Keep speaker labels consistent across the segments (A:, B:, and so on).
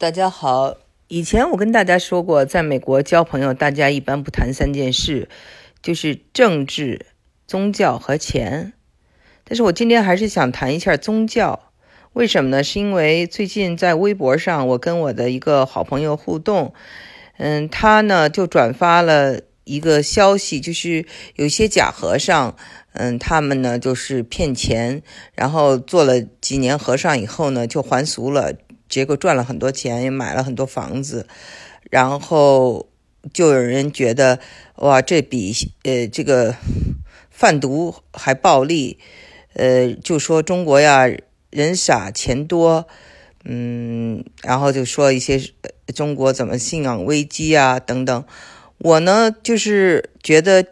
A: 大家好，以前我跟大家说过，在美国交朋友，大家一般不谈三件事，就是政治、宗教和钱。但是我今天还是想谈一下宗教，为什么呢？是因为最近在微博上，我跟我的一个好朋友互动，嗯，他呢就转发了一个消息，就是有些假和尚，嗯，他们呢就是骗钱，然后做了几年和尚以后呢，就还俗了。结果赚了很多钱，也买了很多房子，然后就有人觉得哇，这比呃这个贩毒还暴利，呃，就说中国呀人傻钱多，嗯，然后就说一些中国怎么信仰危机啊等等。我呢就是觉得。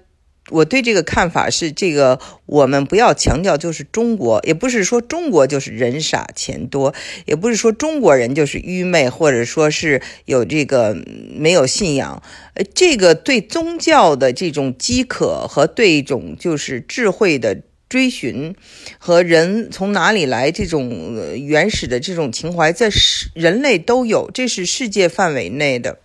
A: 我对这个看法是，这个我们不要强调就是中国，也不是说中国就是人傻钱多，也不是说中国人就是愚昧，或者说是有这个没有信仰。呃，这个对宗教的这种饥渴和对一种就是智慧的追寻，和人从哪里来这种原始的这种情怀，在人类都有，这是世界范围内的。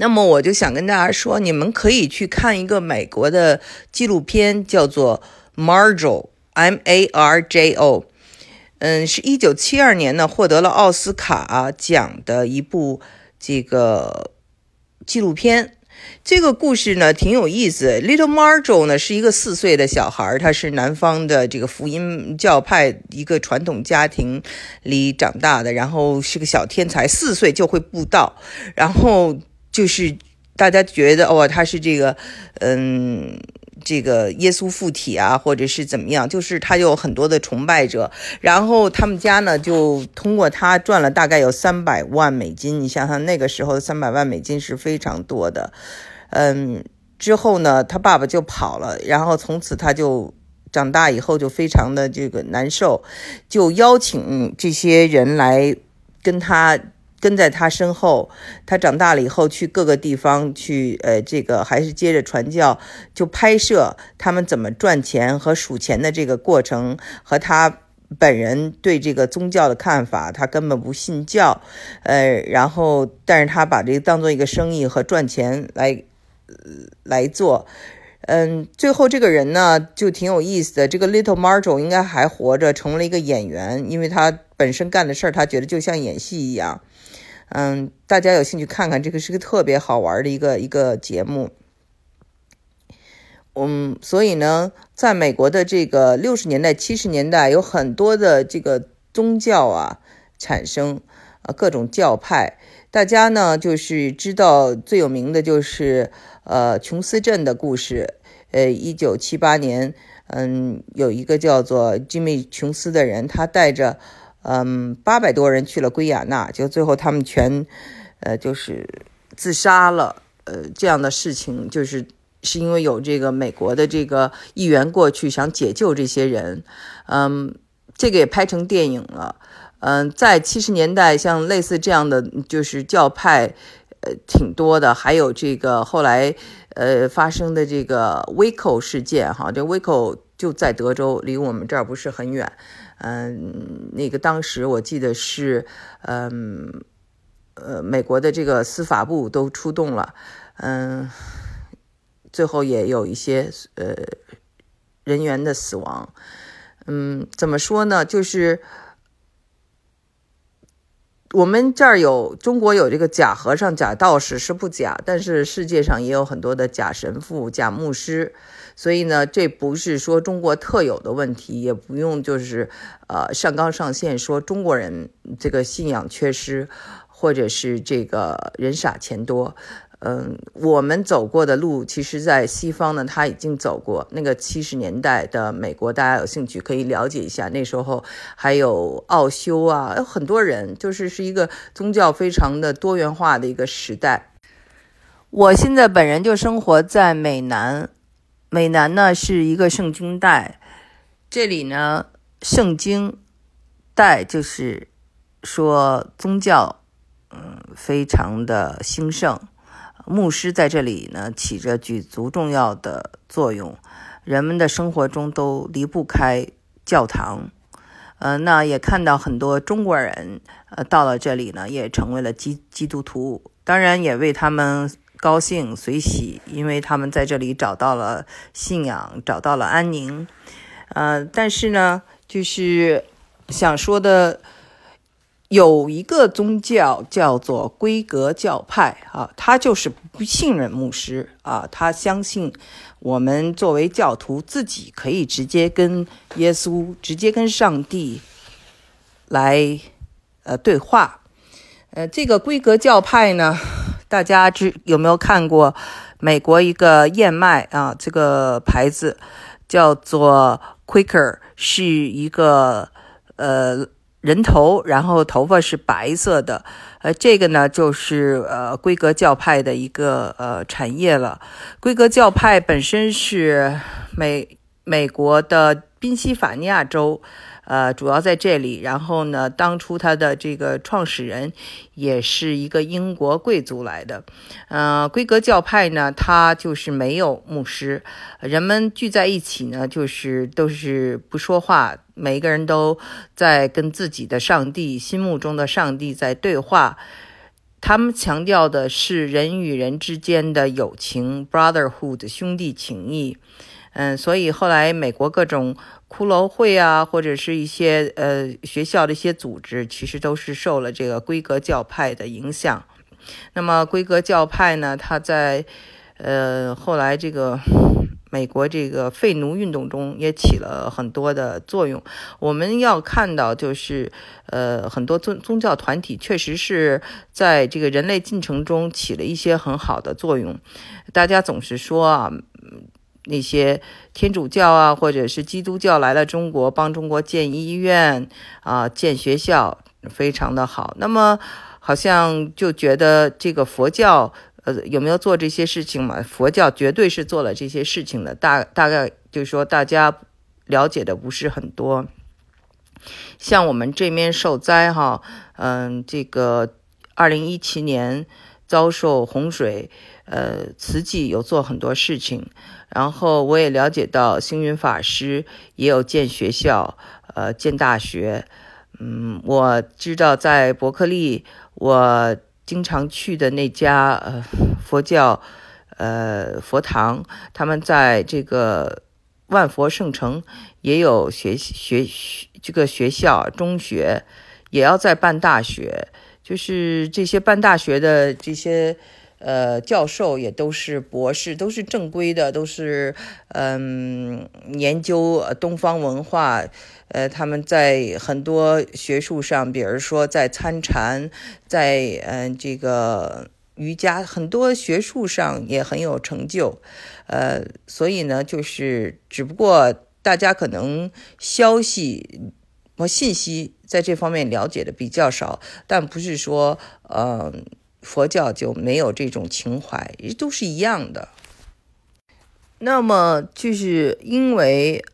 A: 那么我就想跟大家说，你们可以去看一个美国的纪录片，叫做《Marjo》（M A R J O）。嗯，是一九七二年呢获得了奥斯卡奖的一部这个纪录片。这个故事呢挺有意思。Little Marjo 呢是一个四岁的小孩，他是南方的这个福音教派一个传统家庭里长大的，然后是个小天才，四岁就会布道，然后。就是大家觉得哦，他是这个，嗯，这个耶稣附体啊，或者是怎么样？就是他有很多的崇拜者，然后他们家呢就通过他赚了大概有三百万美金。你想想那个时候三百万美金是非常多的。嗯，之后呢，他爸爸就跑了，然后从此他就长大以后就非常的这个难受，就邀请这些人来跟他。跟在他身后，他长大了以后去各个地方去，呃，这个还是接着传教，就拍摄他们怎么赚钱和数钱的这个过程，和他本人对这个宗教的看法。他根本不信教，呃，然后但是他把这个当做一个生意和赚钱来来做。嗯，最后这个人呢就挺有意思的。这个 Little Marjo 应该还活着，成为了一个演员，因为他本身干的事儿，他觉得就像演戏一样。嗯，大家有兴趣看看，这个是个特别好玩的一个一个节目。嗯，所以呢，在美国的这个六十年代、七十年代，有很多的这个宗教啊产生，呃，各种教派。大家呢就是知道最有名的就是呃琼斯镇的故事。呃，一九七八年，嗯，有一个叫做吉米琼斯的人，他带着。嗯，八百多人去了圭亚那，就最后他们全，呃，就是自杀了。呃，这样的事情就是是因为有这个美国的这个议员过去想解救这些人。嗯，这个也拍成电影了。嗯，在七十年代，像类似这样的就是教派，呃，挺多的。还有这个后来呃发生的这个 Waco 事件，哈，这 Waco 就在德州，离我们这儿不是很远。嗯，那个当时我记得是，嗯，呃，美国的这个司法部都出动了，嗯，最后也有一些呃人员的死亡，嗯，怎么说呢？就是我们这儿有中国有这个假和尚、假道士是不假，但是世界上也有很多的假神父、假牧师。所以呢，这不是说中国特有的问题，也不用就是呃上纲上线说中国人这个信仰缺失，或者是这个人傻钱多。嗯，我们走过的路，其实在西方呢，他已经走过。那个七十年代的美国，大家有兴趣可以了解一下。那时候还有奥修啊，有很多人，就是是一个宗教非常的多元化的一个时代。我现在本人就生活在美南。美南呢是一个圣经带，这里呢圣经带就是说宗教，嗯，非常的兴盛，牧师在这里呢起着举足重要的作用，人们的生活中都离不开教堂，呃，那也看到很多中国人，呃，到了这里呢，也成为了基基督徒，当然也为他们高兴随喜，因为他们在这里找到了信仰，找到了安宁。呃，但是呢，就是想说的。有一个宗教叫做规格教派啊，他就是不信任牧师啊，他相信我们作为教徒自己可以直接跟耶稣、直接跟上帝来呃对话。呃，这个规格教派呢，大家知有没有看过？美国一个燕麦啊，这个牌子叫做 Quaker，是一个呃。人头，然后头发是白色的，呃，这个呢就是呃规格教派的一个呃产业了。规格教派本身是美美国的宾夕法尼亚州。呃，主要在这里。然后呢，当初他的这个创始人也是一个英国贵族来的。呃，规格教派呢，他就是没有牧师，人们聚在一起呢，就是都是不说话，每一个人都在跟自己的上帝心目中的上帝在对话。他们强调的是人与人之间的友情 （brotherhood） 兄弟情谊。嗯，所以后来美国各种。骷髅会啊，或者是一些呃学校的一些组织，其实都是受了这个规格教派的影响。那么规格教派呢，它在呃后来这个美国这个废奴运动中也起了很多的作用。我们要看到，就是呃很多宗宗教团体确实是在这个人类进程中起了一些很好的作用。大家总是说啊。那些天主教啊，或者是基督教来了中国，帮中国建医院啊、建学校，非常的好。那么，好像就觉得这个佛教，呃，有没有做这些事情嘛？佛教绝对是做了这些事情的。大大概就是说，大家了解的不是很多。像我们这边受灾哈，嗯，这个二零一七年遭受洪水，呃，慈济有做很多事情。然后我也了解到，星云法师也有建学校，呃，建大学。嗯，我知道在伯克利，我经常去的那家呃佛教呃佛堂，他们在这个万佛圣城也有学学这个学校中学，也要在办大学，就是这些办大学的这些。呃，教授也都是博士，都是正规的，都是嗯研究东方文化。呃，他们在很多学术上，比如说在参禅，在嗯这个瑜伽，很多学术上也很有成就。呃，所以呢，就是只不过大家可能消息和信息在这方面了解的比较少，但不是说嗯。佛教就没有这种情怀，都是一样的。那么，就是因为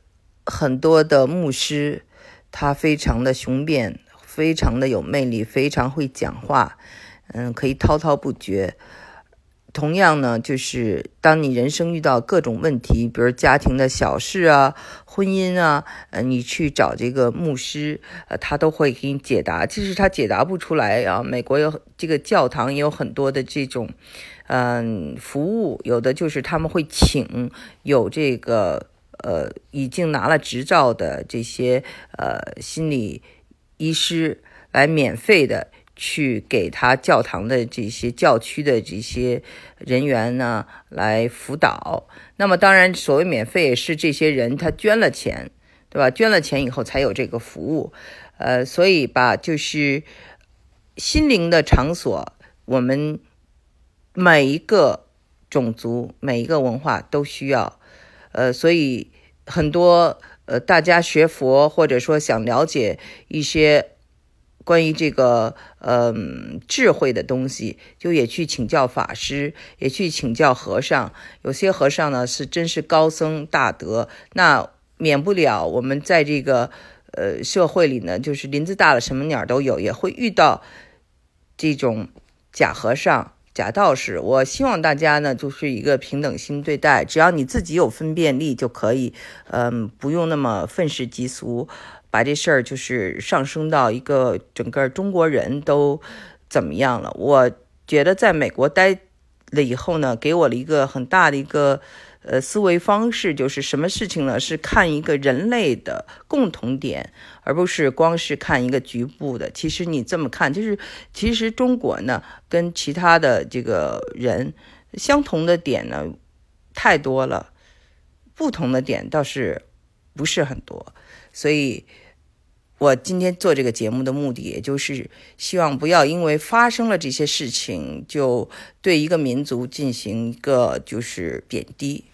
A: 很多的牧师，他非常的雄辩，非常的有魅力，非常会讲话，嗯，可以滔滔不绝。同样呢，就是当你人生遇到各种问题，比如家庭的小事啊、婚姻啊，呃，你去找这个牧师，呃，他都会给你解答。即使他解答不出来啊，美国有这个教堂也有很多的这种，嗯，服务，有的就是他们会请有这个呃已经拿了执照的这些呃心理医师来免费的。去给他教堂的这些教区的这些人员呢来辅导。那么当然，所谓免费是这些人他捐了钱，对吧？捐了钱以后才有这个服务。呃，所以吧，就是心灵的场所，我们每一个种族、每一个文化都需要。呃，所以很多呃，大家学佛或者说想了解一些。关于这个，嗯，智慧的东西，就也去请教法师，也去请教和尚。有些和尚呢是真是高僧大德，那免不了我们在这个，呃，社会里呢，就是林子大了，什么鸟都有，也会遇到这种假和尚。假道士，我希望大家呢，就是一个平等心对待，只要你自己有分辨力就可以，嗯，不用那么愤世嫉俗，把这事儿就是上升到一个整个中国人都怎么样了。我觉得在美国待了以后呢，给我了一个很大的一个呃思维方式，就是什么事情呢？是看一个人类的共同点，而不是光是看一个局部的。其实你这么看，就是其实中国呢跟其他的这个人相同的点呢太多了，不同的点倒是不是很多，所以。我今天做这个节目的目的，也就是希望不要因为发生了这些事情，就对一个民族进行一个就是贬低。